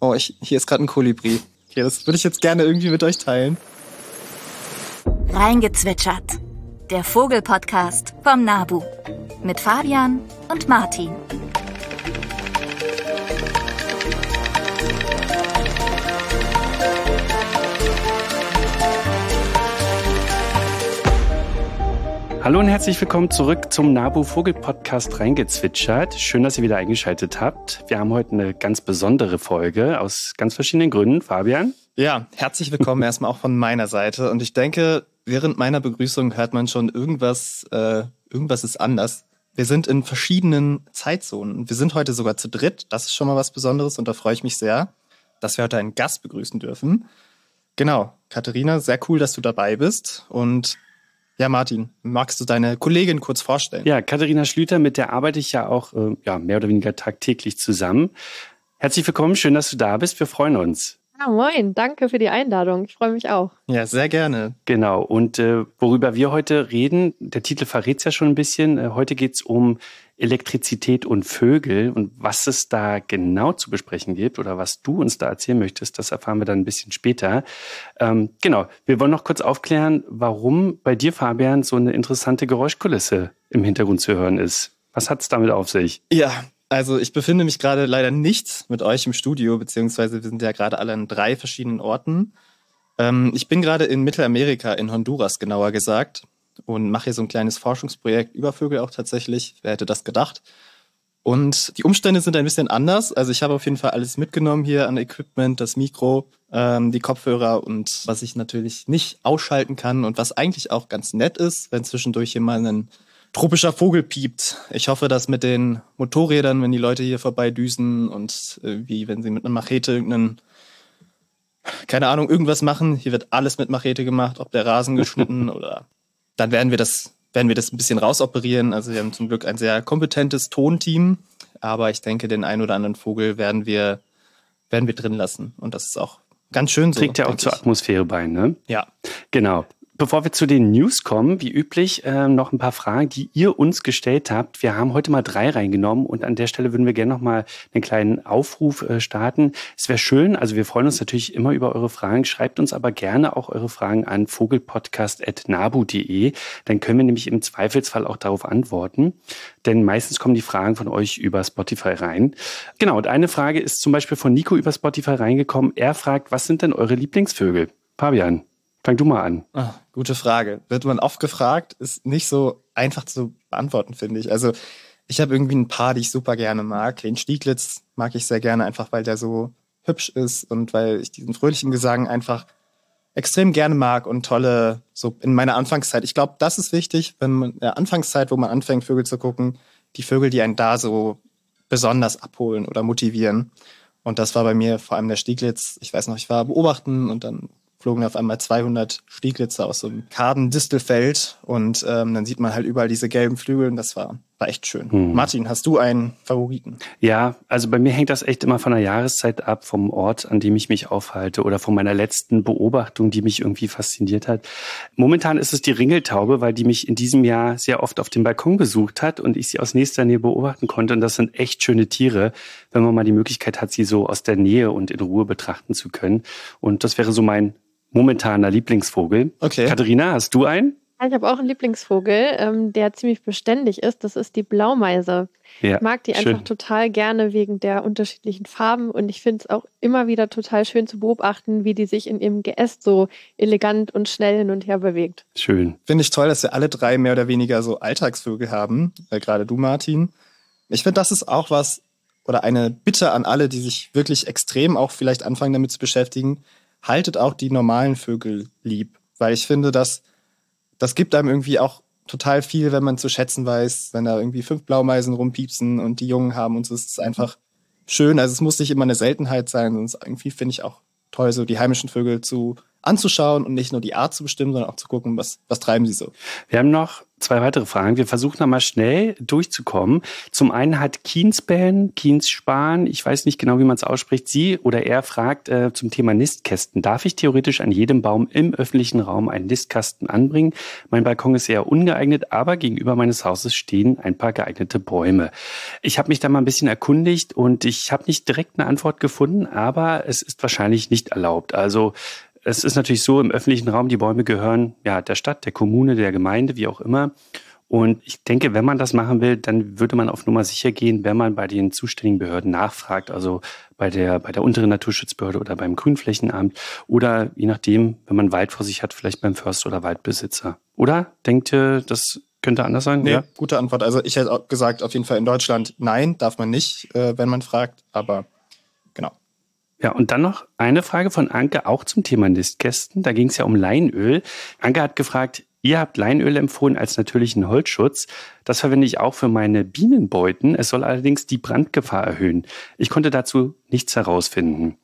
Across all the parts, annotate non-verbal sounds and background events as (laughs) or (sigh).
Oh, ich, hier ist gerade ein Kolibri. Okay, das würde ich jetzt gerne irgendwie mit euch teilen. Reingezwitschert. Der Vogelpodcast vom Nabu. Mit Fabian und Martin. Hallo und herzlich willkommen zurück zum Nabu Vogel Podcast reingezwitschert. Schön, dass ihr wieder eingeschaltet habt. Wir haben heute eine ganz besondere Folge aus ganz verschiedenen Gründen. Fabian? Ja, herzlich willkommen erstmal auch von meiner Seite. Und ich denke, während meiner Begrüßung hört man schon irgendwas, äh, irgendwas ist anders. Wir sind in verschiedenen Zeitzonen. Wir sind heute sogar zu dritt. Das ist schon mal was Besonderes und da freue ich mich sehr, dass wir heute einen Gast begrüßen dürfen. Genau, Katharina, sehr cool, dass du dabei bist. Und ja, Martin, magst du deine Kollegin kurz vorstellen? Ja, Katharina Schlüter, mit der arbeite ich ja auch äh, ja, mehr oder weniger tagtäglich zusammen. Herzlich willkommen, schön, dass du da bist. Wir freuen uns. Ja, moin, danke für die Einladung. Ich freue mich auch. Ja, sehr gerne. Genau. Und äh, worüber wir heute reden, der Titel verrät es ja schon ein bisschen. Äh, heute geht es um Elektrizität und Vögel und was es da genau zu besprechen gibt oder was du uns da erzählen möchtest, das erfahren wir dann ein bisschen später. Ähm, genau, wir wollen noch kurz aufklären, warum bei dir, Fabian, so eine interessante Geräuschkulisse im Hintergrund zu hören ist. Was hat es damit auf sich? Ja, also ich befinde mich gerade leider nicht mit euch im Studio, beziehungsweise wir sind ja gerade alle an drei verschiedenen Orten. Ähm, ich bin gerade in Mittelamerika, in Honduras genauer gesagt und mache hier so ein kleines Forschungsprojekt über Vögel auch tatsächlich. Wer hätte das gedacht? Und die Umstände sind ein bisschen anders. Also ich habe auf jeden Fall alles mitgenommen hier an Equipment, das Mikro, ähm, die Kopfhörer und was ich natürlich nicht ausschalten kann und was eigentlich auch ganz nett ist, wenn zwischendurch hier mal ein tropischer Vogel piept. Ich hoffe, dass mit den Motorrädern, wenn die Leute hier vorbeidüsen und äh, wie wenn sie mit einer Machete irgendeinen keine Ahnung, irgendwas machen. Hier wird alles mit Machete gemacht, ob der Rasen geschnitten (laughs) oder dann werden wir das, werden wir das ein bisschen rausoperieren. Also wir haben zum Glück ein sehr kompetentes Tonteam, aber ich denke, den einen oder anderen Vogel werden wir, werden wir drin lassen. Und das ist auch ganz schön so. Trägt ja auch zur Atmosphäre bei, ne? Ja. Genau. Bevor wir zu den News kommen, wie üblich, äh, noch ein paar Fragen, die ihr uns gestellt habt. Wir haben heute mal drei reingenommen und an der Stelle würden wir gerne noch mal einen kleinen Aufruf äh, starten. Es wäre schön, also wir freuen uns natürlich immer über eure Fragen. Schreibt uns aber gerne auch eure Fragen an vogelpodcast.nabu.de. Dann können wir nämlich im Zweifelsfall auch darauf antworten. Denn meistens kommen die Fragen von euch über Spotify rein. Genau, und eine Frage ist zum Beispiel von Nico über Spotify reingekommen. Er fragt, was sind denn eure Lieblingsvögel? Fabian. Fang du mal an. Ach, gute Frage. Wird man oft gefragt, ist nicht so einfach zu beantworten, finde ich. Also ich habe irgendwie ein paar, die ich super gerne mag. Den Stieglitz mag ich sehr gerne, einfach weil der so hübsch ist und weil ich diesen fröhlichen Gesang einfach extrem gerne mag und tolle, so in meiner Anfangszeit. Ich glaube, das ist wichtig, wenn man in der Anfangszeit, wo man anfängt, Vögel zu gucken, die Vögel, die einen da so besonders abholen oder motivieren. Und das war bei mir vor allem der Stieglitz. Ich weiß noch, ich war beobachten und dann flogen auf einmal 200 Stieglitzer aus so einem kargen Distelfeld und ähm, dann sieht man halt überall diese gelben Flügel und das war, war echt schön. Hm. Martin, hast du einen Favoriten? Ja, also bei mir hängt das echt immer von der Jahreszeit ab, vom Ort, an dem ich mich aufhalte oder von meiner letzten Beobachtung, die mich irgendwie fasziniert hat. Momentan ist es die Ringeltaube, weil die mich in diesem Jahr sehr oft auf dem Balkon besucht hat und ich sie aus nächster Nähe beobachten konnte und das sind echt schöne Tiere, wenn man mal die Möglichkeit hat, sie so aus der Nähe und in Ruhe betrachten zu können. Und das wäre so mein momentaner Lieblingsvogel. Okay. Katharina, hast du einen? Ich habe auch einen Lieblingsvogel, ähm, der ziemlich beständig ist. Das ist die Blaumeise. Ja, ich mag die schön. einfach total gerne wegen der unterschiedlichen Farben und ich finde es auch immer wieder total schön zu beobachten, wie die sich in ihrem Geäst so elegant und schnell hin und her bewegt. Schön. Finde ich toll, dass wir alle drei mehr oder weniger so Alltagsvögel haben, äh, gerade du, Martin. Ich finde, das ist auch was oder eine Bitte an alle, die sich wirklich extrem auch vielleicht anfangen damit zu beschäftigen haltet auch die normalen Vögel lieb. Weil ich finde, dass das gibt einem irgendwie auch total viel, wenn man zu schätzen weiß, wenn da irgendwie fünf Blaumeisen rumpiepsen und die Jungen haben und so ist es einfach schön. Also es muss nicht immer eine Seltenheit sein, sondern irgendwie finde ich auch toll, so die heimischen Vögel zu anzuschauen und nicht nur die Art zu bestimmen, sondern auch zu gucken, was, was treiben sie so. Wir haben noch zwei weitere Fragen. Wir versuchen da mal schnell durchzukommen. Zum einen hat Kienspan, Kienspan, ich weiß nicht genau, wie man es ausspricht, sie oder er fragt äh, zum Thema Nistkästen. Darf ich theoretisch an jedem Baum im öffentlichen Raum einen Nistkasten anbringen? Mein Balkon ist eher ungeeignet, aber gegenüber meines Hauses stehen ein paar geeignete Bäume. Ich habe mich da mal ein bisschen erkundigt und ich habe nicht direkt eine Antwort gefunden, aber es ist wahrscheinlich nicht erlaubt. Also es ist natürlich so, im öffentlichen Raum, die Bäume gehören ja der Stadt, der Kommune, der Gemeinde, wie auch immer. Und ich denke, wenn man das machen will, dann würde man auf Nummer sicher gehen, wenn man bei den zuständigen Behörden nachfragt, also bei der, bei der unteren Naturschutzbehörde oder beim Grünflächenamt oder je nachdem, wenn man Wald vor sich hat, vielleicht beim Förster oder Waldbesitzer. Oder denkt ihr, das könnte anders sein? Nee, ja? gute Antwort. Also ich hätte auch gesagt, auf jeden Fall in Deutschland nein, darf man nicht, äh, wenn man fragt, aber. Ja, und dann noch eine Frage von Anke, auch zum Thema Nistkästen. Da ging es ja um Leinöl. Anke hat gefragt, ihr habt Leinöl empfohlen als natürlichen Holzschutz. Das verwende ich auch für meine Bienenbeuten. Es soll allerdings die Brandgefahr erhöhen. Ich konnte dazu nichts herausfinden.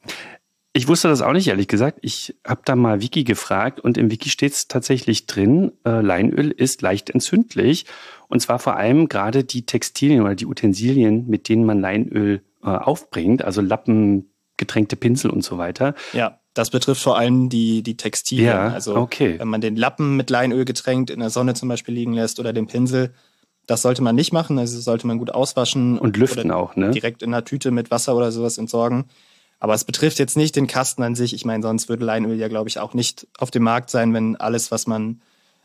Ich wusste das auch nicht, ehrlich gesagt. Ich habe da mal Wiki gefragt und im Wiki steht es tatsächlich drin, äh, Leinöl ist leicht entzündlich. Und zwar vor allem gerade die Textilien oder die Utensilien, mit denen man Leinöl äh, aufbringt, also Lappen, getränkte Pinsel und so weiter. Ja, das betrifft vor allem die, die Textilien. Ja, also okay. wenn man den Lappen mit Leinöl getränkt in der Sonne zum Beispiel liegen lässt oder den Pinsel, das sollte man nicht machen. Also sollte man gut auswaschen. Und lüften auch, ne? Direkt in einer Tüte mit Wasser oder sowas entsorgen. Aber es betrifft jetzt nicht den Kasten an sich. Ich meine, sonst würde Leinöl ja, glaube ich, auch nicht auf dem Markt sein, wenn alles, was man.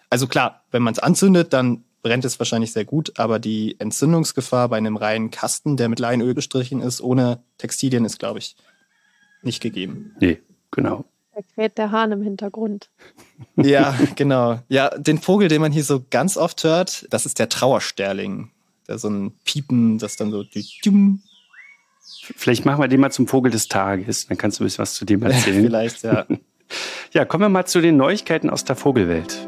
Also klar, wenn man es anzündet, dann brennt es wahrscheinlich sehr gut, aber die Entzündungsgefahr bei einem reinen Kasten, der mit Leinöl bestrichen ist, ohne Textilien, ist, glaube ich, nicht gegeben. Nee, genau. Da kräht der Hahn im Hintergrund. Ja, genau. Ja, den Vogel, den man hier so ganz oft hört, das ist der Trauersterling. Der so ein Piepen, das dann so. Vielleicht machen wir den mal zum Vogel des Tages. Dann kannst du ein bisschen was zu dem erzählen. (laughs) Vielleicht, ja. (laughs) ja, kommen wir mal zu den Neuigkeiten aus der Vogelwelt.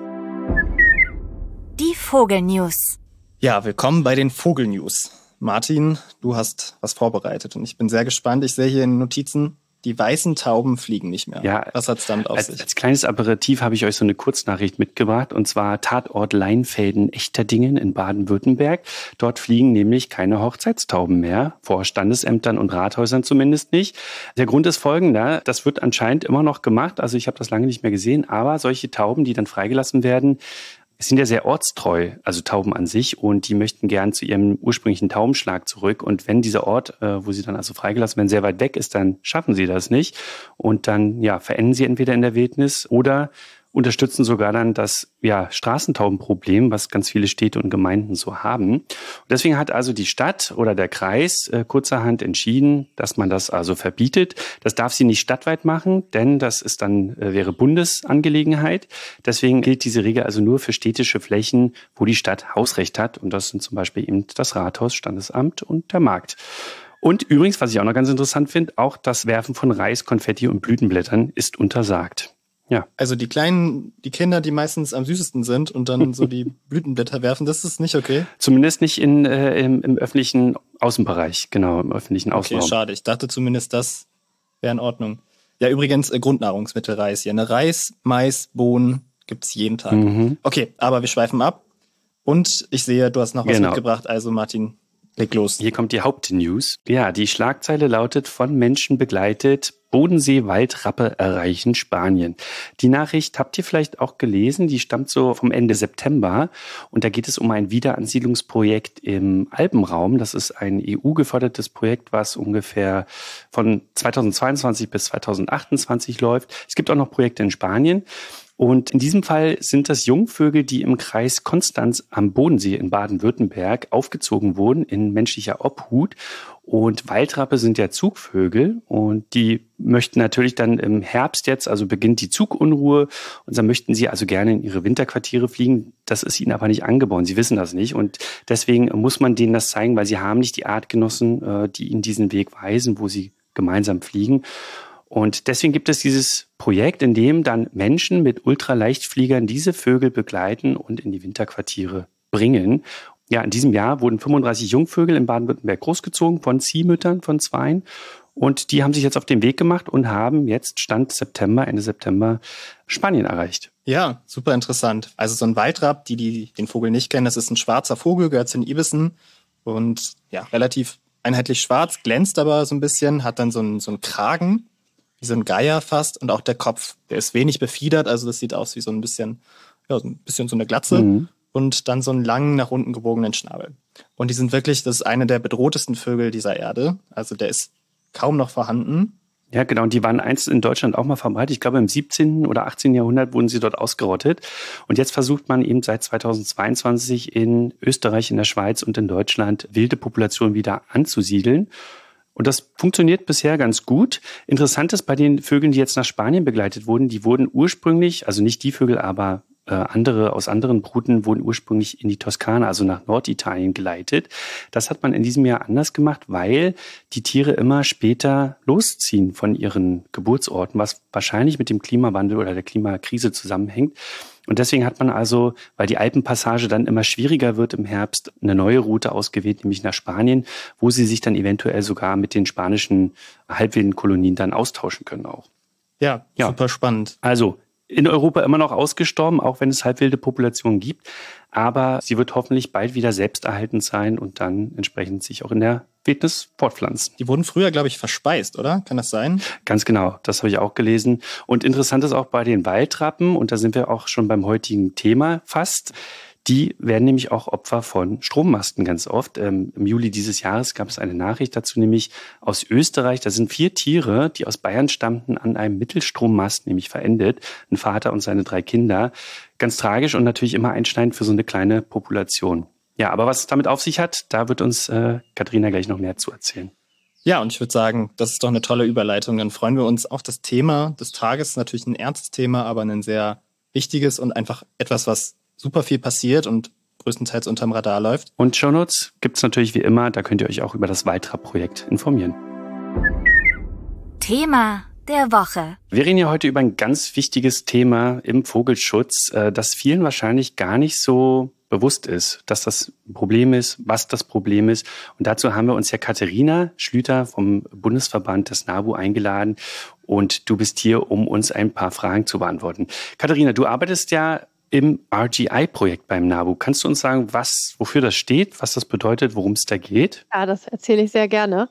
Die Vogelnews. Ja, willkommen bei den Vogelnews. Martin, du hast was vorbereitet und ich bin sehr gespannt. Ich sehe hier in den Notizen, die weißen Tauben fliegen nicht mehr. Ja, was hat's damit auf als, sich? Als kleines Aperitif habe ich euch so eine Kurznachricht mitgebracht und zwar Tatort Leinfelden Echterdingen in Baden-Württemberg. Dort fliegen nämlich keine Hochzeitstauben mehr, vor Standesämtern und Rathäusern zumindest nicht. Der Grund ist folgender, das wird anscheinend immer noch gemacht, also ich habe das lange nicht mehr gesehen, aber solche Tauben, die dann freigelassen werden, sind ja sehr ortstreu, also Tauben an sich, und die möchten gern zu ihrem ursprünglichen Taubenschlag zurück. Und wenn dieser Ort, äh, wo sie dann also freigelassen werden, sehr weit weg ist, dann schaffen sie das nicht. Und dann ja, verenden sie entweder in der Wildnis oder unterstützen sogar dann das ja, Straßentaubenproblem, was ganz viele Städte und Gemeinden so haben. Und deswegen hat also die Stadt oder der Kreis äh, kurzerhand entschieden, dass man das also verbietet. Das darf sie nicht stadtweit machen, denn das ist dann äh, wäre Bundesangelegenheit. Deswegen gilt diese Regel also nur für städtische Flächen, wo die Stadt Hausrecht hat. Und das sind zum Beispiel eben das Rathaus, Standesamt und der Markt. Und übrigens, was ich auch noch ganz interessant finde, auch das Werfen von Reis, Konfetti und Blütenblättern ist untersagt. Ja. Also die kleinen, die Kinder, die meistens am süßesten sind und dann so die (laughs) Blütenblätter werfen, das ist nicht okay. Zumindest nicht in, äh, im, im, öffentlichen Außenbereich, genau, im öffentlichen Außenraum. Okay, schade. Ich dachte zumindest, das wäre in Ordnung. Ja, übrigens äh, Grundnahrungsmittel Reis hier. Ne? Reis, Mais, Bohnen gibt's jeden Tag. Mhm. Okay, aber wir schweifen ab. Und ich sehe, du hast noch was genau. mitgebracht. Also Martin, leg los. Hier kommt die Hauptnews. Ja, die Schlagzeile lautet von Menschen begleitet, Bodensee-Waldrappe erreichen Spanien. Die Nachricht habt ihr vielleicht auch gelesen, die stammt so vom Ende September und da geht es um ein Wiederansiedlungsprojekt im Alpenraum. Das ist ein EU-gefördertes Projekt, was ungefähr von 2022 bis 2028 läuft. Es gibt auch noch Projekte in Spanien. Und in diesem Fall sind das Jungvögel, die im Kreis Konstanz am Bodensee in Baden-Württemberg aufgezogen wurden in menschlicher Obhut. Und Waldrappe sind ja Zugvögel und die möchten natürlich dann im Herbst jetzt, also beginnt die Zugunruhe und dann möchten sie also gerne in ihre Winterquartiere fliegen. Das ist ihnen aber nicht angeboren. Sie wissen das nicht und deswegen muss man denen das zeigen, weil sie haben nicht die Artgenossen, äh, die ihnen diesen Weg weisen, wo sie gemeinsam fliegen. Und deswegen gibt es dieses Projekt, in dem dann Menschen mit Ultraleichtfliegern diese Vögel begleiten und in die Winterquartiere bringen. Ja, in diesem Jahr wurden 35 Jungvögel in Baden-Württemberg großgezogen von Ziehmüttern von Zweien. Und die haben sich jetzt auf den Weg gemacht und haben jetzt Stand September, Ende September Spanien erreicht. Ja, super interessant. Also so ein Waldrapp, die, die den Vogel nicht kennen, das ist ein schwarzer Vogel, gehört zu den Ibissen und ja, relativ einheitlich schwarz, glänzt aber so ein bisschen, hat dann so einen, so einen Kragen, wie so ein Geier fast und auch der Kopf, der ist wenig befiedert, also das sieht aus wie so ein bisschen, ja, so ein bisschen so eine Glatze mhm. und dann so einen langen, nach unten gebogenen Schnabel. Und die sind wirklich, das ist eine der bedrohtesten Vögel dieser Erde. Also der ist kaum noch vorhanden. Ja, genau. Und die waren einst in Deutschland auch mal verbreitet. Ich glaube, im 17. oder 18. Jahrhundert wurden sie dort ausgerottet. Und jetzt versucht man eben seit 2022 in Österreich, in der Schweiz und in Deutschland wilde Populationen wieder anzusiedeln. Und das funktioniert bisher ganz gut. Interessant ist bei den Vögeln, die jetzt nach Spanien begleitet wurden, die wurden ursprünglich, also nicht die Vögel, aber äh, andere aus anderen Bruten wurden ursprünglich in die Toskana, also nach Norditalien geleitet. Das hat man in diesem Jahr anders gemacht, weil die Tiere immer später losziehen von ihren Geburtsorten, was wahrscheinlich mit dem Klimawandel oder der Klimakrise zusammenhängt. Und deswegen hat man also, weil die Alpenpassage dann immer schwieriger wird im Herbst, eine neue Route ausgewählt, nämlich nach Spanien, wo sie sich dann eventuell sogar mit den spanischen halbwilden Kolonien dann austauschen können auch. Ja, ja, super spannend. Also in Europa immer noch ausgestorben, auch wenn es halbwilde Populationen gibt. Aber sie wird hoffentlich bald wieder selbsterhaltend sein und dann entsprechend sich auch in der Wildnis fortpflanzen. Die wurden früher, glaube ich, verspeist, oder? Kann das sein? Ganz genau, das habe ich auch gelesen. Und interessant ist auch bei den Waldrappen, und da sind wir auch schon beim heutigen Thema fast, die werden nämlich auch Opfer von Strommasten ganz oft. Ähm, Im Juli dieses Jahres gab es eine Nachricht dazu, nämlich aus Österreich. Da sind vier Tiere, die aus Bayern stammten, an einem Mittelstrommast nämlich verendet. Ein Vater und seine drei Kinder. Ganz tragisch und natürlich immer einschneidend für so eine kleine Population. Ja, aber was es damit auf sich hat, da wird uns äh, Katharina gleich noch mehr zu erzählen. Ja, und ich würde sagen, das ist doch eine tolle Überleitung. Dann freuen wir uns auf das Thema des Tages. Natürlich ein ernstes Thema, aber ein sehr wichtiges und einfach etwas, was super viel passiert und größtenteils unterm Radar läuft. Und Shownotes gibt es natürlich wie immer, da könnt ihr euch auch über das Waltra-Projekt informieren. Thema der Woche. Wir reden ja heute über ein ganz wichtiges Thema im Vogelschutz, äh, das vielen wahrscheinlich gar nicht so bewusst ist, dass das ein Problem ist, was das Problem ist. Und dazu haben wir uns ja Katharina Schlüter vom Bundesverband des NABU eingeladen. Und du bist hier, um uns ein paar Fragen zu beantworten. Katharina, du arbeitest ja im RGI-Projekt beim NABU. Kannst du uns sagen, was, wofür das steht, was das bedeutet, worum es da geht? Ja, das erzähle ich sehr gerne.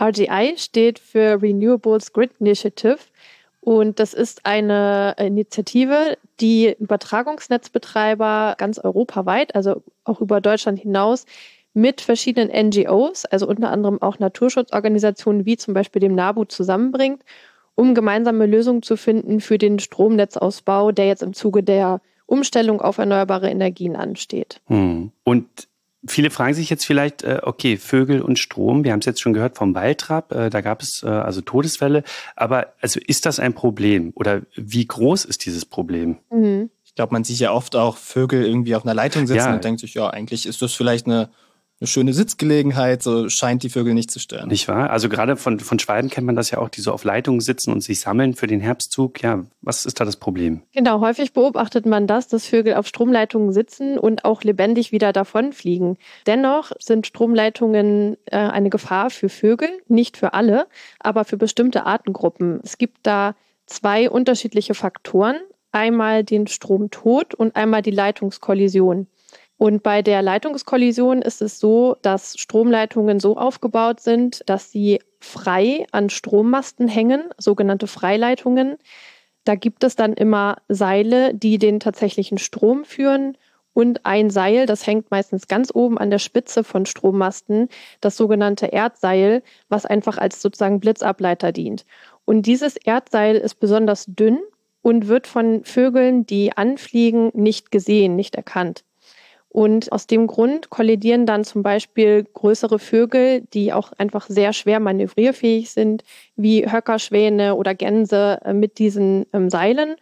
RGI steht für Renewables Grid Initiative und das ist eine Initiative, die Übertragungsnetzbetreiber ganz europaweit, also auch über Deutschland hinaus, mit verschiedenen NGOs, also unter anderem auch Naturschutzorganisationen wie zum Beispiel dem NABU zusammenbringt, um gemeinsame Lösungen zu finden für den Stromnetzausbau, der jetzt im Zuge der Umstellung auf erneuerbare Energien ansteht. Hm. Und Viele fragen sich jetzt vielleicht, äh, okay, Vögel und Strom, wir haben es jetzt schon gehört vom Waldrapp, äh, da gab es äh, also Todesfälle, aber also ist das ein Problem oder wie groß ist dieses Problem? Mhm. Ich glaube, man sieht ja oft auch Vögel irgendwie auf einer Leitung sitzen ja. und denkt sich, ja, eigentlich ist das vielleicht eine eine schöne Sitzgelegenheit, so scheint die Vögel nicht zu stören. Nicht wahr? Also gerade von, von Schwalben kennt man das ja auch, die so auf Leitungen sitzen und sich sammeln für den Herbstzug. Ja, was ist da das Problem? Genau, häufig beobachtet man das, dass Vögel auf Stromleitungen sitzen und auch lebendig wieder davonfliegen. Dennoch sind Stromleitungen äh, eine Gefahr für Vögel, nicht für alle, aber für bestimmte Artengruppen. Es gibt da zwei unterschiedliche Faktoren. Einmal den Stromtod und einmal die Leitungskollision. Und bei der Leitungskollision ist es so, dass Stromleitungen so aufgebaut sind, dass sie frei an Strommasten hängen, sogenannte Freileitungen. Da gibt es dann immer Seile, die den tatsächlichen Strom führen und ein Seil, das hängt meistens ganz oben an der Spitze von Strommasten, das sogenannte Erdseil, was einfach als sozusagen Blitzableiter dient. Und dieses Erdseil ist besonders dünn und wird von Vögeln, die anfliegen, nicht gesehen, nicht erkannt. Und aus dem Grund kollidieren dann zum Beispiel größere Vögel, die auch einfach sehr schwer manövrierfähig sind, wie Höckerschwäne oder Gänse äh, mit diesen ähm, Seilen.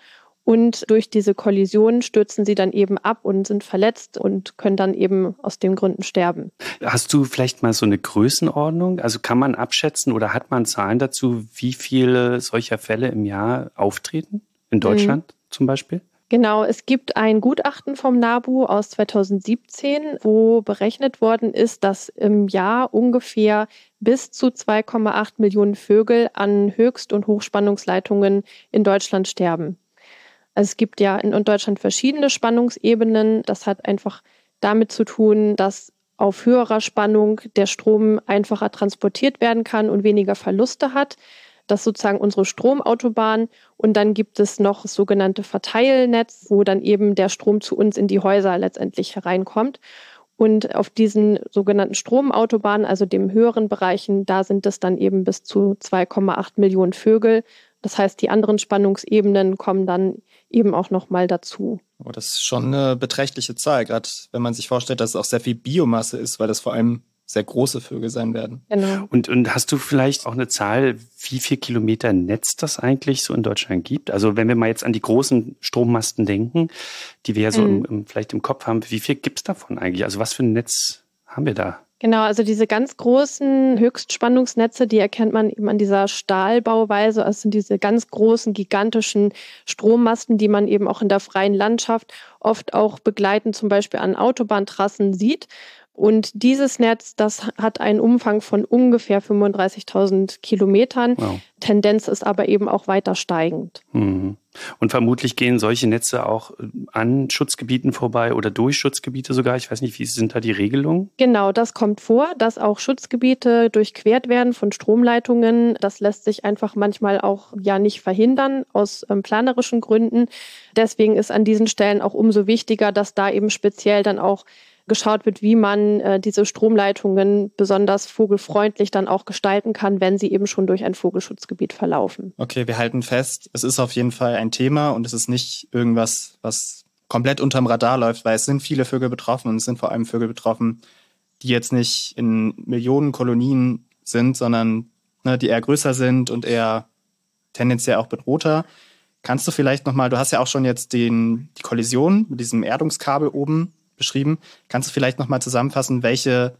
Und durch diese Kollision stürzen sie dann eben ab und sind verletzt und können dann eben aus den Gründen sterben. Hast du vielleicht mal so eine Größenordnung? Also kann man abschätzen oder hat man Zahlen dazu, wie viele solcher Fälle im Jahr auftreten? In Deutschland mhm. zum Beispiel? Genau, es gibt ein Gutachten vom NABU aus 2017, wo berechnet worden ist, dass im Jahr ungefähr bis zu 2,8 Millionen Vögel an Höchst- und Hochspannungsleitungen in Deutschland sterben. Also es gibt ja in Deutschland verschiedene Spannungsebenen. Das hat einfach damit zu tun, dass auf höherer Spannung der Strom einfacher transportiert werden kann und weniger Verluste hat. Das ist sozusagen unsere Stromautobahn. Und dann gibt es noch das sogenannte Verteilnetz, wo dann eben der Strom zu uns in die Häuser letztendlich hereinkommt. Und auf diesen sogenannten Stromautobahnen, also dem höheren Bereichen, da sind es dann eben bis zu 2,8 Millionen Vögel. Das heißt, die anderen Spannungsebenen kommen dann eben auch nochmal dazu. Oh, das ist schon eine beträchtliche Zahl, gerade wenn man sich vorstellt, dass es auch sehr viel Biomasse ist, weil das vor allem sehr große Vögel sein werden. Genau. Und, und hast du vielleicht auch eine Zahl, wie viel Kilometer Netz das eigentlich so in Deutschland gibt? Also wenn wir mal jetzt an die großen Strommasten denken, die wir ja so mhm. im, im, vielleicht im Kopf haben, wie viel gibt es davon eigentlich? Also was für ein Netz haben wir da? Genau, also diese ganz großen Höchstspannungsnetze, die erkennt man eben an dieser Stahlbauweise. Also sind diese ganz großen, gigantischen Strommasten, die man eben auch in der freien Landschaft oft auch begleitend zum Beispiel an Autobahntrassen sieht. Und dieses Netz, das hat einen Umfang von ungefähr 35.000 Kilometern. Wow. Tendenz ist aber eben auch weiter steigend. Mhm. Und vermutlich gehen solche Netze auch äh, an Schutzgebieten vorbei oder durch Schutzgebiete sogar. Ich weiß nicht, wie sind da die Regelungen? Genau, das kommt vor, dass auch Schutzgebiete durchquert werden von Stromleitungen. Das lässt sich einfach manchmal auch ja nicht verhindern aus ähm, planerischen Gründen. Deswegen ist an diesen Stellen auch umso wichtiger, dass da eben speziell dann auch geschaut wird, wie man äh, diese Stromleitungen besonders vogelfreundlich dann auch gestalten kann, wenn sie eben schon durch ein Vogelschutzgebiet verlaufen. Okay, wir halten fest, es ist auf jeden Fall ein Thema und es ist nicht irgendwas, was komplett unterm Radar läuft, weil es sind viele Vögel betroffen und es sind vor allem Vögel betroffen, die jetzt nicht in Millionen Kolonien sind, sondern ne, die eher größer sind und eher tendenziell auch bedrohter. Kannst du vielleicht nochmal, du hast ja auch schon jetzt den, die Kollision mit diesem Erdungskabel oben beschrieben. Kannst du vielleicht nochmal zusammenfassen, welche,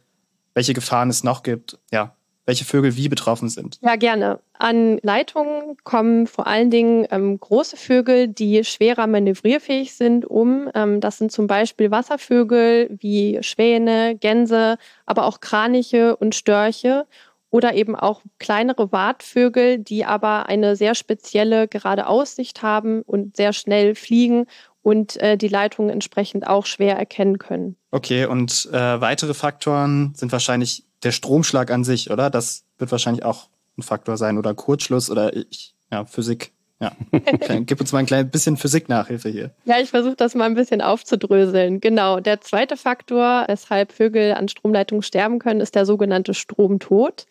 welche Gefahren es noch gibt? Ja, welche Vögel wie betroffen sind. Ja, gerne. An Leitungen kommen vor allen Dingen ähm, große Vögel, die schwerer manövrierfähig sind, um. Ähm, das sind zum Beispiel Wasservögel wie Schwäne, Gänse, aber auch Kraniche und Störche oder eben auch kleinere Wartvögel, die aber eine sehr spezielle gerade Aussicht haben und sehr schnell fliegen und äh, die Leitungen entsprechend auch schwer erkennen können. Okay, und äh, weitere Faktoren sind wahrscheinlich der Stromschlag an sich, oder? Das wird wahrscheinlich auch ein Faktor sein oder Kurzschluss oder ich, ja, Physik. Ja, (laughs) gib uns mal ein kleines bisschen Physik-Nachhilfe hier. Ja, ich versuche das mal ein bisschen aufzudröseln. Genau, der zweite Faktor, weshalb Vögel an Stromleitungen sterben können, ist der sogenannte Stromtod.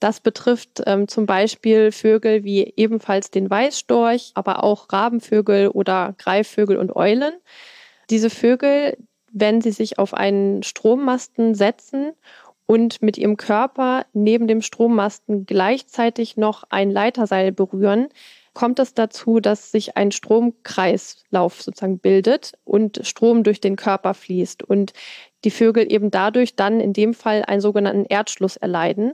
Das betrifft ähm, zum Beispiel Vögel wie ebenfalls den Weißstorch, aber auch Rabenvögel oder Greifvögel und Eulen. Diese Vögel, wenn sie sich auf einen Strommasten setzen und mit ihrem Körper neben dem Strommasten gleichzeitig noch ein Leiterseil berühren, kommt es dazu, dass sich ein Stromkreislauf sozusagen bildet und Strom durch den Körper fließt und die Vögel eben dadurch dann in dem Fall einen sogenannten Erdschluss erleiden.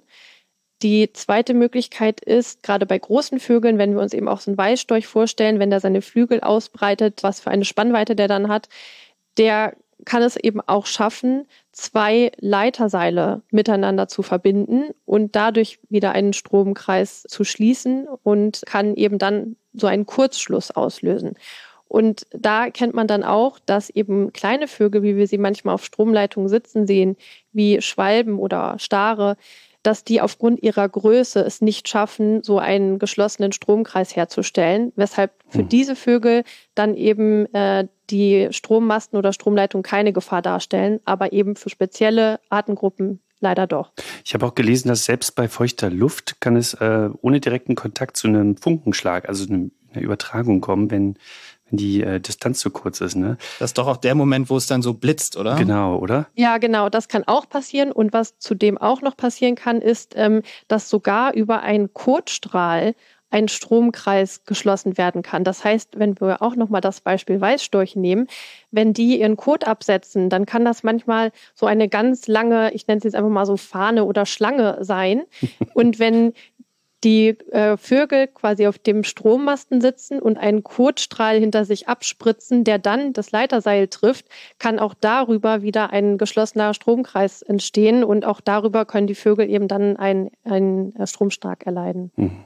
Die zweite Möglichkeit ist, gerade bei großen Vögeln, wenn wir uns eben auch so einen Weißstorch vorstellen, wenn der seine Flügel ausbreitet, was für eine Spannweite der dann hat, der kann es eben auch schaffen, zwei Leiterseile miteinander zu verbinden und dadurch wieder einen Stromkreis zu schließen und kann eben dann so einen Kurzschluss auslösen. Und da kennt man dann auch, dass eben kleine Vögel, wie wir sie manchmal auf Stromleitungen sitzen sehen, wie Schwalben oder Stare, dass die aufgrund ihrer Größe es nicht schaffen, so einen geschlossenen Stromkreis herzustellen, weshalb für hm. diese Vögel dann eben äh, die Strommasten oder Stromleitungen keine Gefahr darstellen, aber eben für spezielle Artengruppen leider doch. Ich habe auch gelesen, dass selbst bei feuchter Luft kann es äh, ohne direkten Kontakt zu einem Funkenschlag, also einer Übertragung kommen, wenn wenn die äh, Distanz zu kurz ist, ne? Das ist doch auch der Moment, wo es dann so blitzt, oder? Genau, oder? Ja, genau. Das kann auch passieren. Und was zudem auch noch passieren kann, ist, ähm, dass sogar über einen Kurzstrahl ein Stromkreis geschlossen werden kann. Das heißt, wenn wir auch nochmal das Beispiel Weißstorch nehmen, wenn die ihren Kot absetzen, dann kann das manchmal so eine ganz lange, ich nenne es jetzt einfach mal so Fahne oder Schlange sein. (laughs) Und wenn die äh, Vögel quasi auf dem Strommasten sitzen und einen Kotstrahl hinter sich abspritzen, der dann das Leiterseil trifft, kann auch darüber wieder ein geschlossener Stromkreis entstehen und auch darüber können die Vögel eben dann einen, einen Stromschlag erleiden. Mhm.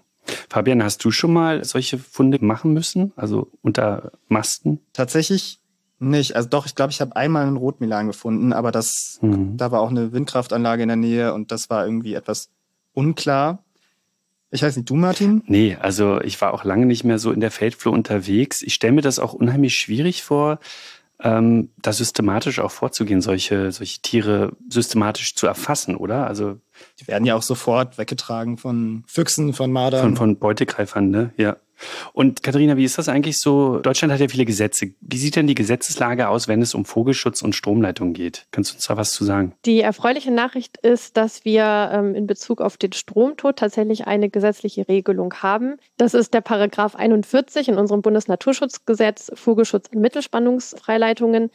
Fabian, hast du schon mal solche Funde machen müssen, also unter Masten? Tatsächlich nicht. Also doch, ich glaube, ich habe einmal einen Rotmilan gefunden, aber das, mhm. da war auch eine Windkraftanlage in der Nähe und das war irgendwie etwas unklar. Ich weiß nicht, du, Martin? Nee, also ich war auch lange nicht mehr so in der Feldfloh unterwegs. Ich stelle mir das auch unheimlich schwierig vor, ähm, da systematisch auch vorzugehen, solche, solche Tiere systematisch zu erfassen, oder? Also die werden ja auch sofort weggetragen von Füchsen, von Mardern. Von, von Beutegreifern, ne? Ja. Und Katharina, wie ist das eigentlich so? Deutschland hat ja viele Gesetze. Wie sieht denn die Gesetzeslage aus, wenn es um Vogelschutz und Stromleitungen geht? Kannst du uns da was zu sagen? Die erfreuliche Nachricht ist, dass wir ähm, in Bezug auf den Stromtod tatsächlich eine gesetzliche Regelung haben. Das ist der Paragraph 41 in unserem Bundesnaturschutzgesetz Vogelschutz in Mittelspannungsfreileitungen.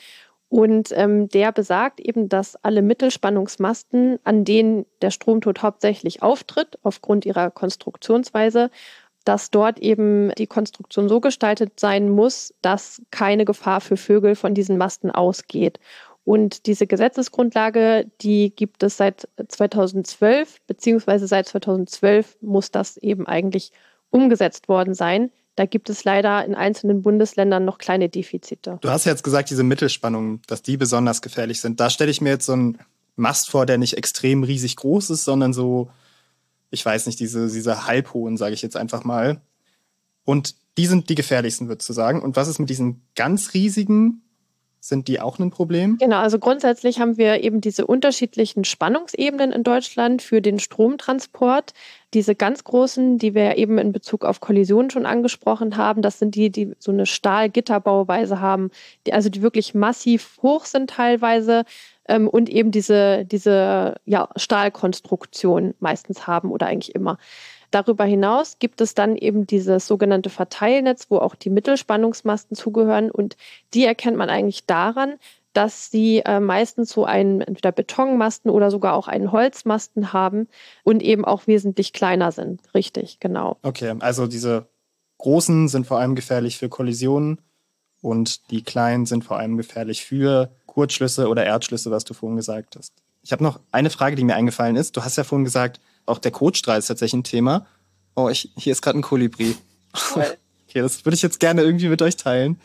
Und ähm, der besagt eben, dass alle Mittelspannungsmasten, an denen der Stromtod hauptsächlich auftritt, aufgrund ihrer Konstruktionsweise, dass dort eben die Konstruktion so gestaltet sein muss, dass keine Gefahr für Vögel von diesen Masten ausgeht. Und diese Gesetzesgrundlage, die gibt es seit 2012, beziehungsweise seit 2012 muss das eben eigentlich umgesetzt worden sein. Da gibt es leider in einzelnen Bundesländern noch kleine Defizite. Du hast jetzt gesagt, diese Mittelspannungen, dass die besonders gefährlich sind. Da stelle ich mir jetzt so einen Mast vor, der nicht extrem riesig groß ist, sondern so ich weiß nicht, diese, diese halbhohen, sage ich jetzt einfach mal. Und die sind die gefährlichsten, würdest du sagen. Und was ist mit diesen ganz riesigen? Sind die auch ein Problem? Genau, also grundsätzlich haben wir eben diese unterschiedlichen Spannungsebenen in Deutschland für den Stromtransport. Diese ganz großen, die wir eben in Bezug auf Kollisionen schon angesprochen haben, das sind die, die so eine Stahlgitterbauweise haben, die, also die wirklich massiv hoch sind teilweise ähm, und eben diese, diese ja, Stahlkonstruktion meistens haben oder eigentlich immer. Darüber hinaus gibt es dann eben dieses sogenannte Verteilnetz, wo auch die Mittelspannungsmasten zugehören und die erkennt man eigentlich daran, dass sie äh, meistens so einen entweder Betonmasten oder sogar auch einen Holzmasten haben und eben auch wesentlich kleiner sind. Richtig, genau. Okay, also diese großen sind vor allem gefährlich für Kollisionen und die kleinen sind vor allem gefährlich für Kurzschlüsse oder Erdschlüsse, was du vorhin gesagt hast. Ich habe noch eine Frage, die mir eingefallen ist. Du hast ja vorhin gesagt, auch der Kotstrahl ist tatsächlich ein Thema. Oh, ich, hier ist gerade ein Kolibri. (laughs) okay, das würde ich jetzt gerne irgendwie mit euch teilen.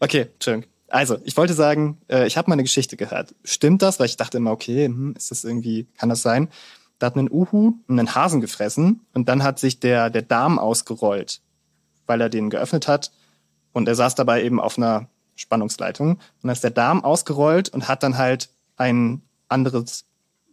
Okay, Entschuldigung. Also, ich wollte sagen, äh, ich habe mal eine Geschichte gehört. Stimmt das? Weil ich dachte immer, okay, hm, ist das irgendwie, kann das sein? Da hat ein Uhu einen Hasen gefressen und dann hat sich der, der Darm ausgerollt, weil er den geöffnet hat. Und er saß dabei eben auf einer Spannungsleitung. Und dann ist der Darm ausgerollt und hat dann halt ein anderes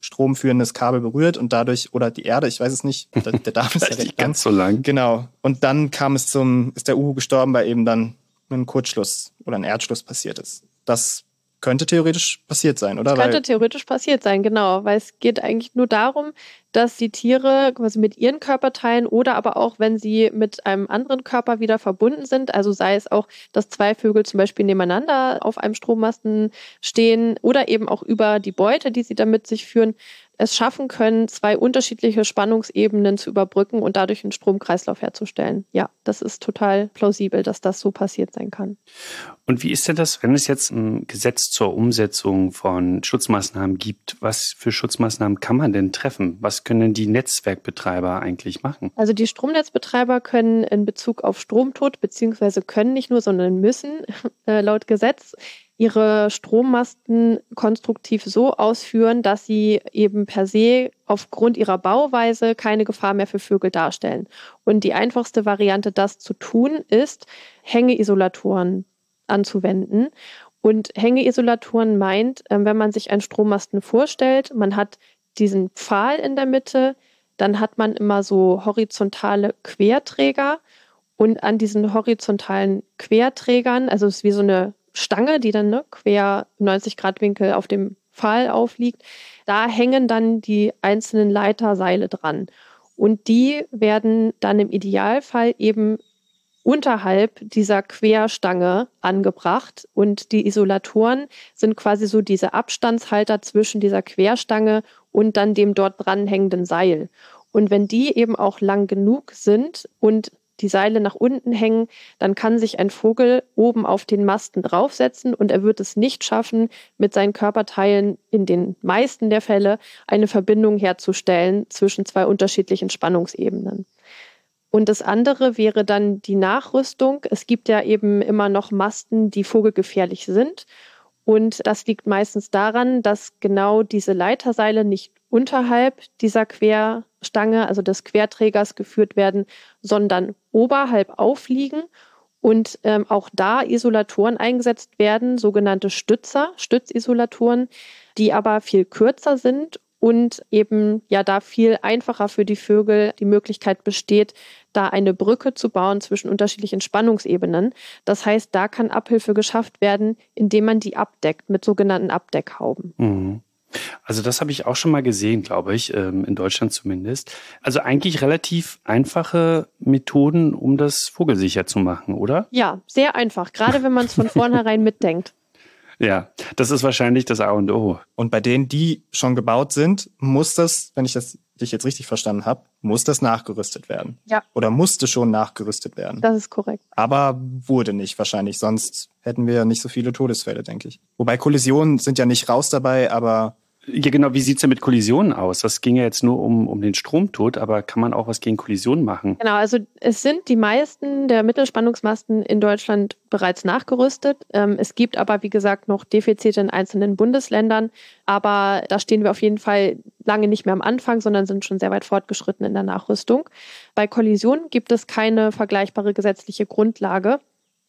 stromführendes Kabel berührt und dadurch, oder die Erde, ich weiß es nicht, der, der Darm ist (laughs) ja nicht ganz so lang. Genau. Und dann kam es zum, ist der Uhu gestorben, weil eben dann ein Kurzschluss oder ein Erdschluss passiert ist. Das könnte theoretisch passiert sein, oder? Das könnte weil theoretisch passiert sein, genau, weil es geht eigentlich nur darum, dass die Tiere quasi mit ihren Körperteilen oder aber auch, wenn sie mit einem anderen Körper wieder verbunden sind, also sei es auch, dass zwei Vögel zum Beispiel nebeneinander auf einem Strommasten stehen oder eben auch über die Beute, die sie da mit sich führen, es schaffen können, zwei unterschiedliche Spannungsebenen zu überbrücken und dadurch einen Stromkreislauf herzustellen. Ja, das ist total plausibel, dass das so passiert sein kann. Und wie ist denn das, wenn es jetzt ein Gesetz zur Umsetzung von Schutzmaßnahmen gibt? Was für Schutzmaßnahmen kann man denn treffen? Was können die Netzwerkbetreiber eigentlich machen? Also die Stromnetzbetreiber können in Bezug auf Stromtod, beziehungsweise können nicht nur, sondern müssen (laughs) äh, laut Gesetz ihre Strommasten konstruktiv so ausführen, dass sie eben per se aufgrund ihrer Bauweise keine Gefahr mehr für Vögel darstellen. Und die einfachste Variante, das zu tun, ist, Hängeisolatoren anzuwenden. Und Hängeisolatoren meint, ähm, wenn man sich einen Strommasten vorstellt, man hat diesen Pfahl in der Mitte, dann hat man immer so horizontale Querträger und an diesen horizontalen Querträgern, also es ist wie so eine Stange, die dann ne, quer 90 Grad Winkel auf dem Pfahl aufliegt. Da hängen dann die einzelnen Leiterseile dran. Und die werden dann im Idealfall eben unterhalb dieser Querstange angebracht. Und die Isolatoren sind quasi so diese Abstandshalter zwischen dieser Querstange und dann dem dort dranhängenden Seil. Und wenn die eben auch lang genug sind und die Seile nach unten hängen, dann kann sich ein Vogel oben auf den Masten draufsetzen und er wird es nicht schaffen, mit seinen Körperteilen in den meisten der Fälle eine Verbindung herzustellen zwischen zwei unterschiedlichen Spannungsebenen. Und das andere wäre dann die Nachrüstung. Es gibt ja eben immer noch Masten, die vogelgefährlich sind. Und das liegt meistens daran, dass genau diese Leiterseile nicht unterhalb dieser Querstange, also des Querträgers, geführt werden, sondern oberhalb aufliegen und ähm, auch da Isolatoren eingesetzt werden, sogenannte Stützer, Stützisolatoren, die aber viel kürzer sind und eben ja da viel einfacher für die Vögel die Möglichkeit besteht, da eine Brücke zu bauen zwischen unterschiedlichen Spannungsebenen. Das heißt, da kann Abhilfe geschafft werden, indem man die abdeckt mit sogenannten Abdeckhauben. Mhm. Also das habe ich auch schon mal gesehen, glaube ich, ähm, in Deutschland zumindest. Also eigentlich relativ einfache Methoden, um das vogelsicher zu machen, oder? Ja, sehr einfach, gerade wenn man es von vornherein (laughs) mitdenkt. Ja, das ist wahrscheinlich das A und O. Und bei denen, die schon gebaut sind, muss das, wenn ich das dich jetzt richtig verstanden habe, muss das nachgerüstet werden. Ja. Oder musste schon nachgerüstet werden. Das ist korrekt. Aber wurde nicht wahrscheinlich, sonst hätten wir nicht so viele Todesfälle, denke ich. Wobei Kollisionen sind ja nicht raus dabei, aber ja, genau. Wie sieht's denn mit Kollisionen aus? Das ging ja jetzt nur um, um den Stromtod, aber kann man auch was gegen Kollisionen machen? Genau, also es sind die meisten der Mittelspannungsmasten in Deutschland bereits nachgerüstet. Ähm, es gibt aber, wie gesagt, noch Defizite in einzelnen Bundesländern. Aber da stehen wir auf jeden Fall lange nicht mehr am Anfang, sondern sind schon sehr weit fortgeschritten in der Nachrüstung. Bei Kollisionen gibt es keine vergleichbare gesetzliche Grundlage.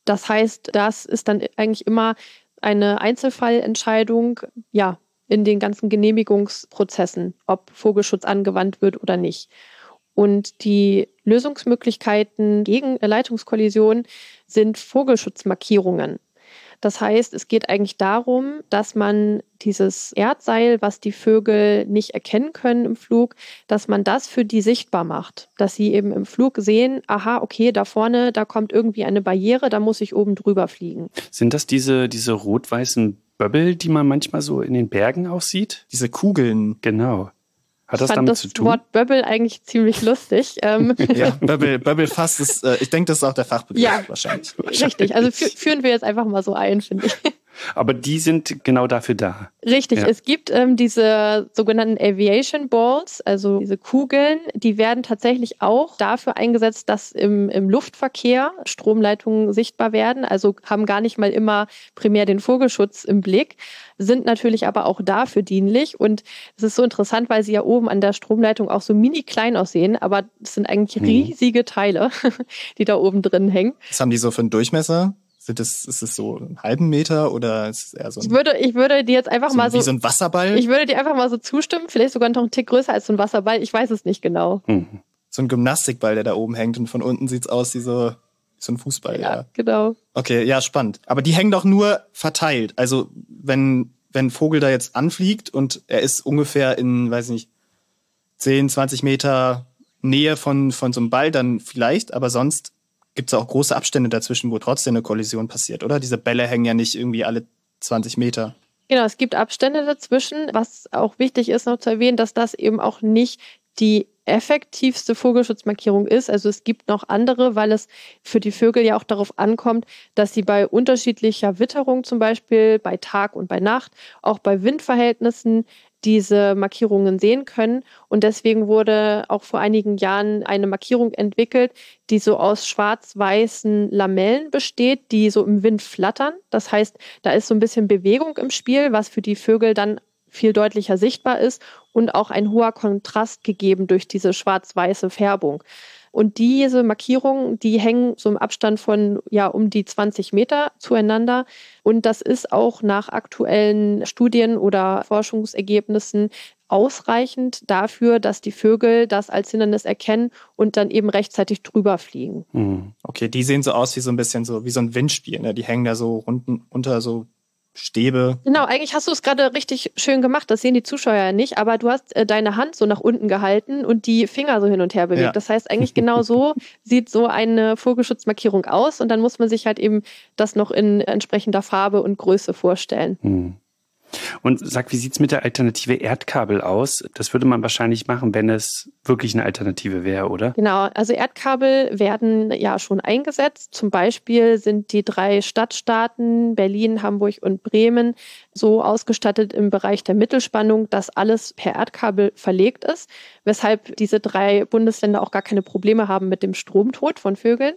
Das heißt, das ist dann eigentlich immer eine Einzelfallentscheidung, ja, in den ganzen Genehmigungsprozessen, ob Vogelschutz angewandt wird oder nicht. Und die Lösungsmöglichkeiten gegen Leitungskollisionen sind Vogelschutzmarkierungen. Das heißt, es geht eigentlich darum, dass man dieses Erdseil, was die Vögel nicht erkennen können im Flug, dass man das für die sichtbar macht. Dass sie eben im Flug sehen, aha, okay, da vorne, da kommt irgendwie eine Barriere, da muss ich oben drüber fliegen. Sind das diese, diese rot-weißen Böbbel, die man manchmal so in den Bergen auch sieht? Diese Kugeln. Genau. Hat das damit das zu tun? Ich fand das Wort Böbbel eigentlich ziemlich lustig. Ähm, (laughs) ja, Böbbel, Böbbel fast ist, äh, ich denke, das ist auch der Fachbegriff ja, wahrscheinlich. Richtig, also führen wir jetzt einfach mal so ein, finde ich. Aber die sind genau dafür da. Richtig, ja. es gibt ähm, diese sogenannten Aviation Balls, also diese Kugeln, die werden tatsächlich auch dafür eingesetzt, dass im, im Luftverkehr Stromleitungen sichtbar werden, also haben gar nicht mal immer primär den Vogelschutz im Blick, sind natürlich aber auch dafür dienlich und es ist so interessant, weil sie ja oben an der Stromleitung auch so mini klein aussehen, aber es sind eigentlich mhm. riesige Teile, (laughs) die da oben drin hängen. Was haben die so für einen Durchmesser? Sind das, ist es so einen halben Meter oder ist es eher so ein, Ich würde, ich würde dir jetzt einfach so mal so. Wie so ein Wasserball? Ich würde dir einfach mal so zustimmen, vielleicht sogar noch einen Tick größer als so ein Wasserball. Ich weiß es nicht genau. Mhm. So ein Gymnastikball, der da oben hängt und von unten sieht es aus wie so, wie so ein Fußball, ja, ja. Genau. Okay, ja, spannend. Aber die hängen doch nur verteilt. Also, wenn, wenn ein Vogel da jetzt anfliegt und er ist ungefähr in, weiß ich nicht, 10, 20 Meter Nähe von, von so einem Ball, dann vielleicht, aber sonst gibt es auch große Abstände dazwischen, wo trotzdem eine Kollision passiert, oder? Diese Bälle hängen ja nicht irgendwie alle 20 Meter. Genau, es gibt Abstände dazwischen. Was auch wichtig ist noch zu erwähnen, dass das eben auch nicht die effektivste Vogelschutzmarkierung ist. Also es gibt noch andere, weil es für die Vögel ja auch darauf ankommt, dass sie bei unterschiedlicher Witterung zum Beispiel, bei Tag und bei Nacht, auch bei Windverhältnissen diese Markierungen sehen können. Und deswegen wurde auch vor einigen Jahren eine Markierung entwickelt, die so aus schwarz-weißen Lamellen besteht, die so im Wind flattern. Das heißt, da ist so ein bisschen Bewegung im Spiel, was für die Vögel dann viel deutlicher sichtbar ist und auch ein hoher Kontrast gegeben durch diese schwarz-weiße Färbung. Und diese Markierungen, die hängen so im Abstand von ja um die 20 Meter zueinander. Und das ist auch nach aktuellen Studien oder Forschungsergebnissen ausreichend dafür, dass die Vögel das als Hindernis erkennen und dann eben rechtzeitig drüber fliegen. Hm. Okay, die sehen so aus wie so ein bisschen so wie so ein Windspiel. Ne? Die hängen da so unten unter so Stäbe. Genau, eigentlich hast du es gerade richtig schön gemacht. Das sehen die Zuschauer ja nicht, aber du hast äh, deine Hand so nach unten gehalten und die Finger so hin und her bewegt. Ja. Das heißt, eigentlich genau so (laughs) sieht so eine Vogelschutzmarkierung aus und dann muss man sich halt eben das noch in entsprechender Farbe und Größe vorstellen. Hm. Und sag, wie sieht's mit der Alternative Erdkabel aus? Das würde man wahrscheinlich machen, wenn es wirklich eine Alternative wäre, oder? Genau, also Erdkabel werden ja schon eingesetzt. Zum Beispiel sind die drei Stadtstaaten Berlin, Hamburg und Bremen so ausgestattet im Bereich der Mittelspannung, dass alles per Erdkabel verlegt ist, weshalb diese drei Bundesländer auch gar keine Probleme haben mit dem Stromtod von Vögeln.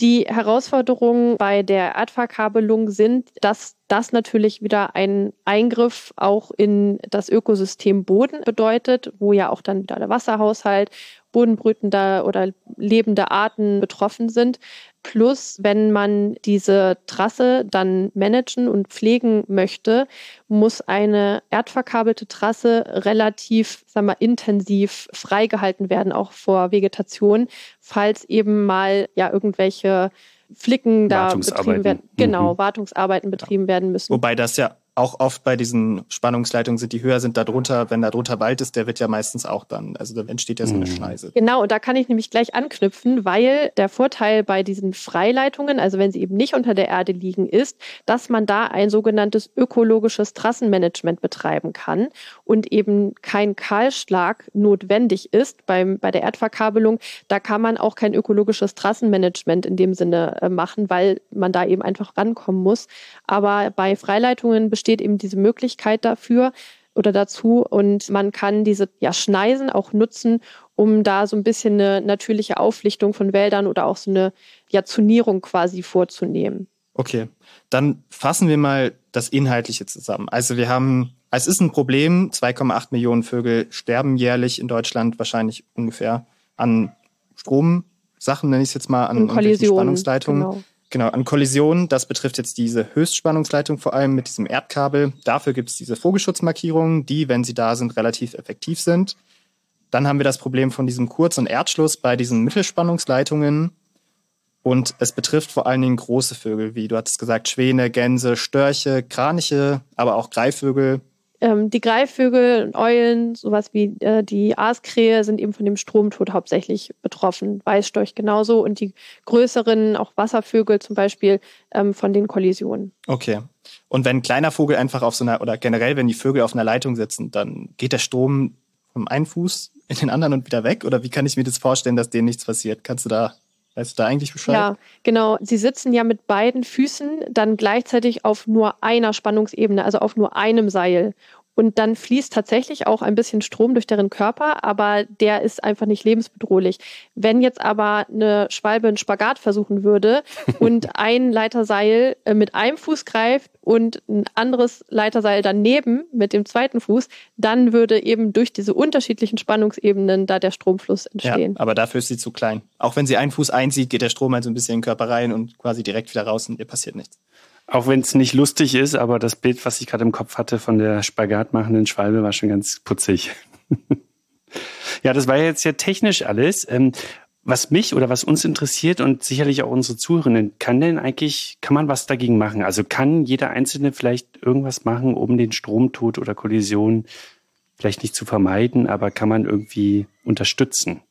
Die Herausforderungen bei der Erdverkabelung sind, dass das natürlich wieder ein Eingriff auch in das Ökosystem Boden bedeutet, wo ja auch dann wieder der Wasserhaushalt, bodenbrütende oder lebende Arten betroffen sind. Plus, wenn man diese Trasse dann managen und pflegen möchte, muss eine erdverkabelte Trasse relativ sagen wir, intensiv freigehalten werden, auch vor Vegetation, falls eben mal ja irgendwelche Flicken da betrieben werden. Genau, mhm. Wartungsarbeiten betrieben ja. werden müssen. Wobei das ja auch oft bei diesen Spannungsleitungen sind, die höher sind, darunter, wenn da drunter Wald ist, der wird ja meistens auch dann, also da entsteht ja so eine mhm. Schneise. Genau, und da kann ich nämlich gleich anknüpfen, weil der Vorteil bei diesen Freileitungen, also wenn sie eben nicht unter der Erde liegen, ist, dass man da ein sogenanntes ökologisches Trassenmanagement betreiben kann und eben kein Kahlschlag notwendig ist beim, bei der Erdverkabelung. Da kann man auch kein ökologisches Trassenmanagement in dem Sinne äh, machen, weil man da eben einfach rankommen muss. Aber bei Freileitungen besteht besteht eben diese Möglichkeit dafür oder dazu und man kann diese ja, Schneisen auch nutzen, um da so ein bisschen eine natürliche Auflichtung von Wäldern oder auch so eine ja, Zonierung quasi vorzunehmen. Okay, dann fassen wir mal das Inhaltliche zusammen. Also wir haben, es ist ein Problem, 2,8 Millionen Vögel sterben jährlich in Deutschland wahrscheinlich ungefähr an Stromsachen, nenne ich es jetzt mal, an Spannungsleitungen. Genau. Genau, an Kollisionen, das betrifft jetzt diese Höchstspannungsleitung vor allem mit diesem Erdkabel. Dafür gibt es diese Vogelschutzmarkierungen, die, wenn sie da sind, relativ effektiv sind. Dann haben wir das Problem von diesem Kurz- und Erdschluss bei diesen Mittelspannungsleitungen. Und es betrifft vor allen Dingen große Vögel, wie du hattest gesagt, Schwäne, Gänse, Störche, Kraniche, aber auch Greifvögel, ähm, die Greifvögel und Eulen, sowas wie äh, die Aaskrähe, sind eben von dem Stromtod hauptsächlich betroffen. Weißstorch genauso und die größeren, auch Wasservögel zum Beispiel, ähm, von den Kollisionen. Okay. Und wenn ein kleiner Vogel einfach auf so einer, oder generell, wenn die Vögel auf einer Leitung sitzen, dann geht der Strom vom einen Fuß in den anderen und wieder weg? Oder wie kann ich mir das vorstellen, dass denen nichts passiert? Kannst du da Weißt du da eigentlich Bescheid? Ja, genau. Sie sitzen ja mit beiden Füßen dann gleichzeitig auf nur einer Spannungsebene, also auf nur einem Seil. Und dann fließt tatsächlich auch ein bisschen Strom durch deren Körper, aber der ist einfach nicht lebensbedrohlich. Wenn jetzt aber eine Schwalbe einen Spagat versuchen würde (laughs) und ein Leiterseil äh, mit einem Fuß greift und ein anderes Leiterseil daneben mit dem zweiten Fuß, dann würde eben durch diese unterschiedlichen Spannungsebenen da der Stromfluss entstehen. Ja, aber dafür ist sie zu klein. Auch wenn sie einen Fuß einzieht, geht der Strom halt so ein bisschen in den Körper rein und quasi direkt wieder raus und ihr passiert nichts. Auch wenn es nicht lustig ist, aber das Bild, was ich gerade im Kopf hatte von der spagatmachenden Schwalbe, war schon ganz putzig. (laughs) ja, das war jetzt ja technisch alles. Ähm, was mich oder was uns interessiert und sicherlich auch unsere Zuhörenden, kann denn eigentlich, kann man was dagegen machen? Also kann jeder Einzelne vielleicht irgendwas machen, um den Stromtod oder Kollision vielleicht nicht zu vermeiden, aber kann man irgendwie unterstützen?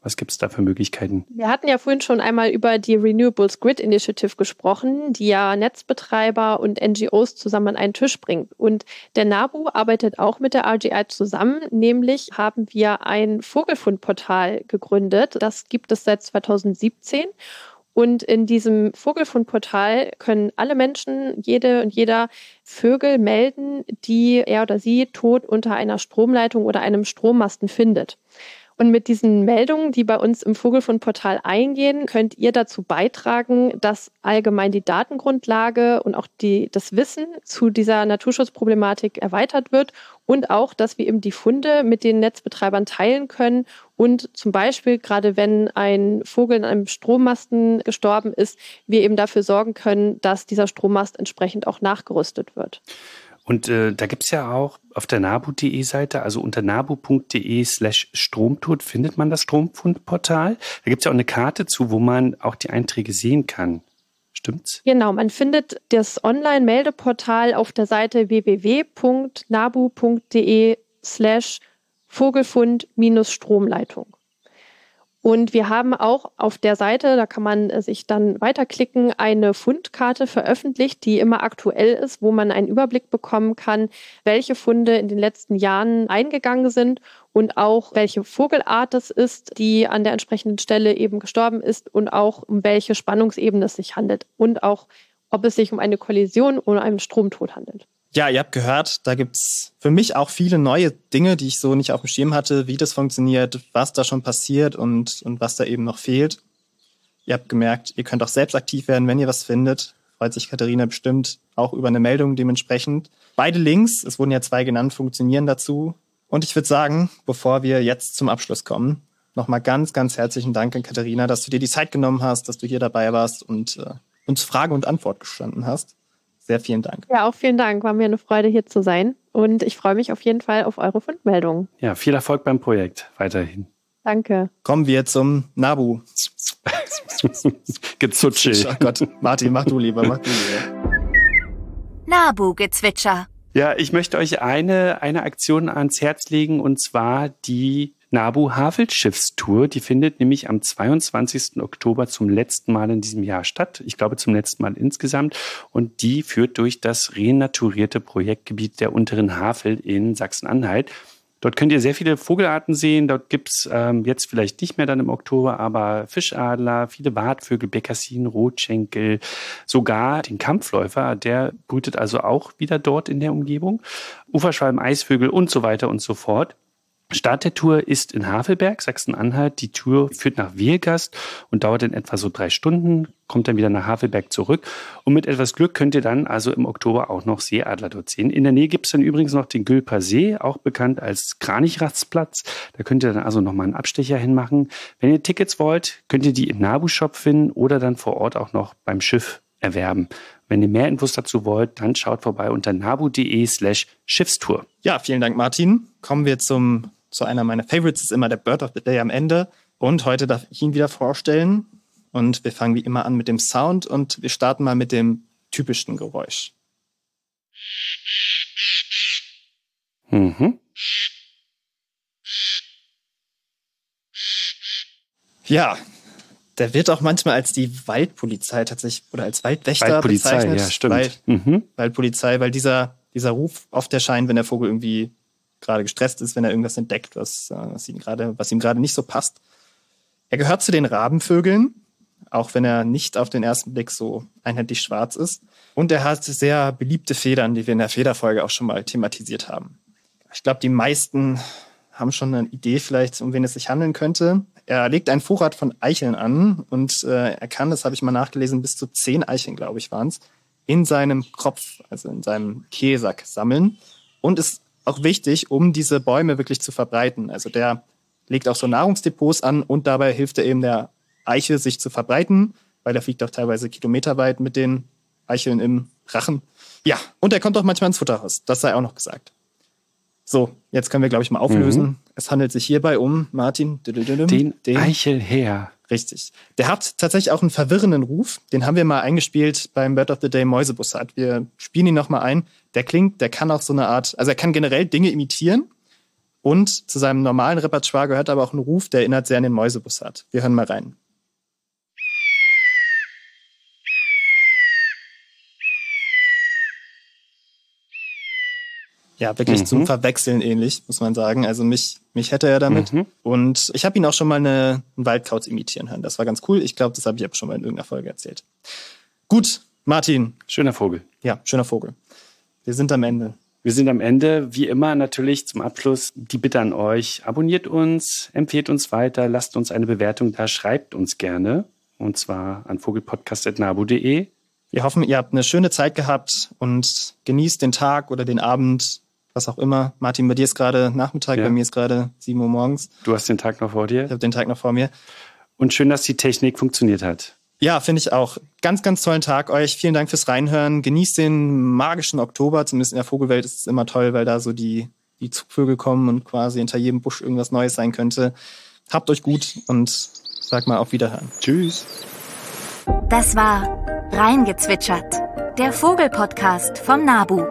Was gibt es da für Möglichkeiten? Wir hatten ja vorhin schon einmal über die Renewables Grid Initiative gesprochen, die ja Netzbetreiber und NGOs zusammen an einen Tisch bringt. Und der NABU arbeitet auch mit der RGI zusammen. Nämlich haben wir ein Vogelfundportal gegründet. Das gibt es seit 2017. Und in diesem Vogelfundportal können alle Menschen, jede und jeder Vögel melden, die er oder sie tot unter einer Stromleitung oder einem Strommasten findet. Und mit diesen Meldungen, die bei uns im Vogelfundportal eingehen, könnt ihr dazu beitragen, dass allgemein die Datengrundlage und auch die, das Wissen zu dieser Naturschutzproblematik erweitert wird und auch, dass wir eben die Funde mit den Netzbetreibern teilen können und zum Beispiel, gerade wenn ein Vogel in einem Strommasten gestorben ist, wir eben dafür sorgen können, dass dieser Strommast entsprechend auch nachgerüstet wird. Und äh, da gibt's ja auch auf der nabu.de Seite, also unter nabu.de slash Stromtod findet man das Stromfundportal. Da gibt's ja auch eine Karte zu, wo man auch die Einträge sehen kann. Stimmt's? Genau, man findet das Online-Meldeportal auf der Seite www.nabu.de slash Vogelfund-Stromleitung. Und wir haben auch auf der Seite, da kann man sich dann weiterklicken, eine Fundkarte veröffentlicht, die immer aktuell ist, wo man einen Überblick bekommen kann, welche Funde in den letzten Jahren eingegangen sind und auch welche Vogelart es ist, die an der entsprechenden Stelle eben gestorben ist und auch um welche Spannungsebene es sich handelt und auch ob es sich um eine Kollision oder einen Stromtod handelt. Ja, ihr habt gehört, da gibt's für mich auch viele neue Dinge, die ich so nicht auf dem Schirm hatte, wie das funktioniert, was da schon passiert und, und was da eben noch fehlt. Ihr habt gemerkt, ihr könnt auch selbst aktiv werden, wenn ihr was findet. Freut sich Katharina bestimmt auch über eine Meldung dementsprechend. Beide Links, es wurden ja zwei genannt, funktionieren dazu. Und ich würde sagen, bevor wir jetzt zum Abschluss kommen, nochmal ganz, ganz herzlichen Dank an Katharina, dass du dir die Zeit genommen hast, dass du hier dabei warst und äh, uns Frage und Antwort gestanden hast. Sehr vielen Dank. Ja, auch vielen Dank. War mir eine Freude, hier zu sein. Und ich freue mich auf jeden Fall auf eure Fundmeldungen. Ja, viel Erfolg beim Projekt weiterhin. Danke. Kommen wir zum Nabu. (laughs) Gezutschel. Oh Gott, Martin, mach du lieber, mach du lieber. Nabu-Gezwitscher. Ja, ich möchte euch eine, eine Aktion ans Herz legen und zwar die Nabu Havelschiffstour. Die findet nämlich am 22. Oktober zum letzten Mal in diesem Jahr statt. Ich glaube zum letzten Mal insgesamt. Und die führt durch das renaturierte Projektgebiet der unteren Havel in Sachsen-Anhalt. Dort könnt ihr sehr viele Vogelarten sehen. Dort gibt's ähm, jetzt vielleicht nicht mehr dann im Oktober, aber Fischadler, viele Bartvögel, Bekassin, Rotschenkel, sogar den Kampfläufer, der brütet also auch wieder dort in der Umgebung. Uferschwalben, Eisvögel und so weiter und so fort. Start der Tour ist in Havelberg, Sachsen-Anhalt. Die Tour führt nach Wehlgast und dauert in etwa so drei Stunden, kommt dann wieder nach Havelberg zurück. Und mit etwas Glück könnt ihr dann also im Oktober auch noch Seeadler dort sehen. In der Nähe gibt es dann übrigens noch den Gülper See, auch bekannt als Kranichrastsplatz. Da könnt ihr dann also nochmal einen Abstecher hinmachen. Wenn ihr Tickets wollt, könnt ihr die im Nabu-Shop finden oder dann vor Ort auch noch beim Schiff erwerben. Wenn ihr mehr Infos dazu wollt, dann schaut vorbei unter nabu.de slash Schiffstour. Ja, vielen Dank, Martin. Kommen wir zum so einer meiner Favorites ist immer der Bird of the Day am Ende. Und heute darf ich ihn wieder vorstellen. Und wir fangen wie immer an mit dem Sound und wir starten mal mit dem typischsten Geräusch. Mhm. Ja, der wird auch manchmal als die Waldpolizei tatsächlich oder als Waldwächter Waldpolizei, bezeichnet. Ja, stimmt. Wald, mhm. Waldpolizei, weil dieser, dieser Ruf oft erscheint, wenn der Vogel irgendwie gerade gestresst ist, wenn er irgendwas entdeckt, was, äh, was, ihm gerade, was ihm gerade nicht so passt. Er gehört zu den Rabenvögeln, auch wenn er nicht auf den ersten Blick so einheitlich schwarz ist. Und er hat sehr beliebte Federn, die wir in der Federfolge auch schon mal thematisiert haben. Ich glaube, die meisten haben schon eine Idee vielleicht, um wen es sich handeln könnte. Er legt einen Vorrat von Eicheln an und äh, er kann, das habe ich mal nachgelesen, bis zu zehn Eicheln, glaube ich, waren es, in seinem Kropf, also in seinem Käsack sammeln und ist auch wichtig, um diese Bäume wirklich zu verbreiten. Also der legt auch so Nahrungsdepots an und dabei hilft er eben der Eiche, sich zu verbreiten, weil er fliegt auch teilweise kilometerweit mit den Eicheln im Rachen. Ja, und er kommt auch manchmal ins Futterhaus. Das sei auch noch gesagt. So, jetzt können wir, glaube ich, mal auflösen. Mhm. Es handelt sich hierbei um Martin. Den, den Eichelherr. Richtig. Der hat tatsächlich auch einen verwirrenden Ruf. Den haben wir mal eingespielt beim Bird of the Day Mäusebussard. Wir spielen ihn nochmal ein. Der klingt, der kann auch so eine Art, also er kann generell Dinge imitieren. Und zu seinem normalen Repertoire gehört aber auch ein Ruf, der erinnert sehr an den Mäusebussard. Wir hören mal rein. Ja, wirklich mhm. zum Verwechseln ähnlich, muss man sagen. Also mich, mich hätte er damit. Mhm. Und ich habe ihn auch schon mal eine, einen Waldkauz imitieren hören. Das war ganz cool. Ich glaube, das habe ich aber schon mal in irgendeiner Folge erzählt. Gut, Martin. Schöner Vogel. Ja, schöner Vogel. Wir sind am Ende. Wir sind am Ende. Wie immer natürlich zum Abschluss die Bitte an euch. Abonniert uns, empfehlt uns weiter, lasst uns eine Bewertung da, schreibt uns gerne. Und zwar an vogelpodcast.nabu.de. Wir hoffen, ihr habt eine schöne Zeit gehabt und genießt den Tag oder den Abend was auch immer. Martin, bei dir ist gerade Nachmittag, ja. bei mir ist gerade 7 Uhr morgens. Du hast den Tag noch vor dir? Ich habe den Tag noch vor mir. Und schön, dass die Technik funktioniert hat. Ja, finde ich auch. Ganz, ganz tollen Tag euch. Vielen Dank fürs Reinhören. Genießt den magischen Oktober. Zumindest in der Vogelwelt ist es immer toll, weil da so die, die Zugvögel kommen und quasi hinter jedem Busch irgendwas Neues sein könnte. Habt euch gut und sag mal auf Wiederhören. Tschüss. Das war Reingezwitschert, der Vogelpodcast vom Nabu.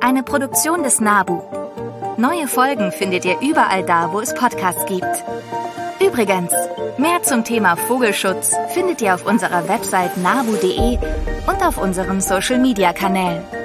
Eine Produktion des NABU. Neue Folgen findet ihr überall da, wo es Podcasts gibt. Übrigens, mehr zum Thema Vogelschutz findet ihr auf unserer Website nabu.de und auf unseren Social-Media-Kanälen.